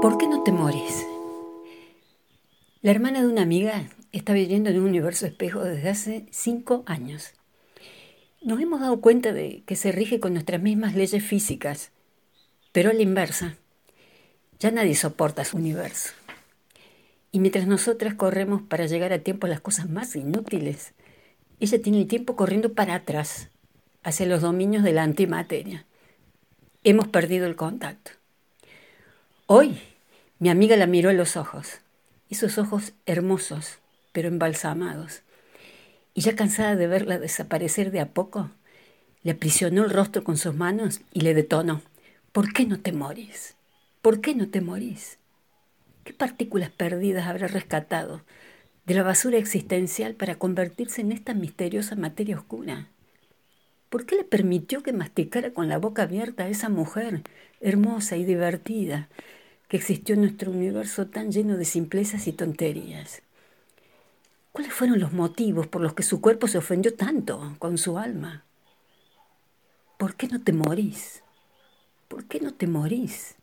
¿Por qué no te morís? La hermana de una amiga está viviendo en un universo espejo desde hace cinco años. Nos hemos dado cuenta de que se rige con nuestras mismas leyes físicas, pero a la inversa. Ya nadie soporta su universo. Y mientras nosotras corremos para llegar a tiempo a las cosas más inútiles, ella tiene el tiempo corriendo para atrás, hacia los dominios de la antimateria. Hemos perdido el contacto. Hoy mi amiga la miró a los ojos, esos ojos hermosos, pero embalsamados. Y ya cansada de verla desaparecer de a poco, le aprisionó el rostro con sus manos y le detonó. ¿Por qué no te morís? ¿Por qué no te morís? ¿Qué partículas perdidas habrá rescatado de la basura existencial para convertirse en esta misteriosa materia oscura? ¿Por qué le permitió que masticara con la boca abierta a esa mujer hermosa y divertida, que existió en nuestro universo tan lleno de simplezas y tonterías. ¿Cuáles fueron los motivos por los que su cuerpo se ofendió tanto con su alma? ¿Por qué no te morís? ¿Por qué no te morís?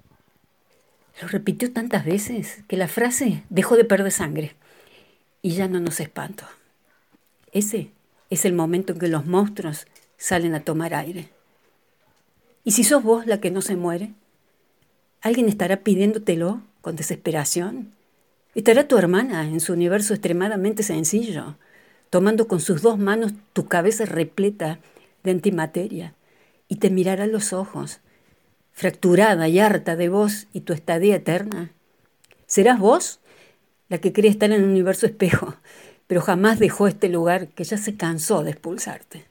Lo repitió tantas veces que la frase dejó de perder sangre y ya no nos espanto. Ese es el momento en que los monstruos salen a tomar aire. ¿Y si sos vos la que no se muere? ¿Alguien estará pidiéndotelo con desesperación? ¿Estará tu hermana en su universo extremadamente sencillo, tomando con sus dos manos tu cabeza repleta de antimateria y te mirará a los ojos, fracturada y harta de vos y tu estadía eterna? ¿Serás vos la que cree estar en el universo espejo, pero jamás dejó este lugar que ya se cansó de expulsarte?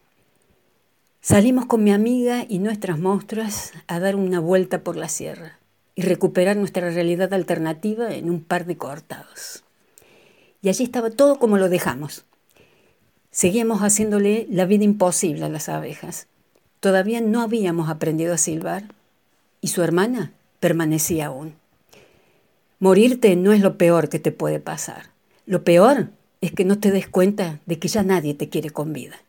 Salimos con mi amiga y nuestras monstruas a dar una vuelta por la sierra y recuperar nuestra realidad alternativa en un par de cortados. Y allí estaba todo como lo dejamos. Seguíamos haciéndole la vida imposible a las abejas. Todavía no habíamos aprendido a silbar y su hermana permanecía aún. Morirte no es lo peor que te puede pasar. Lo peor es que no te des cuenta de que ya nadie te quiere con vida.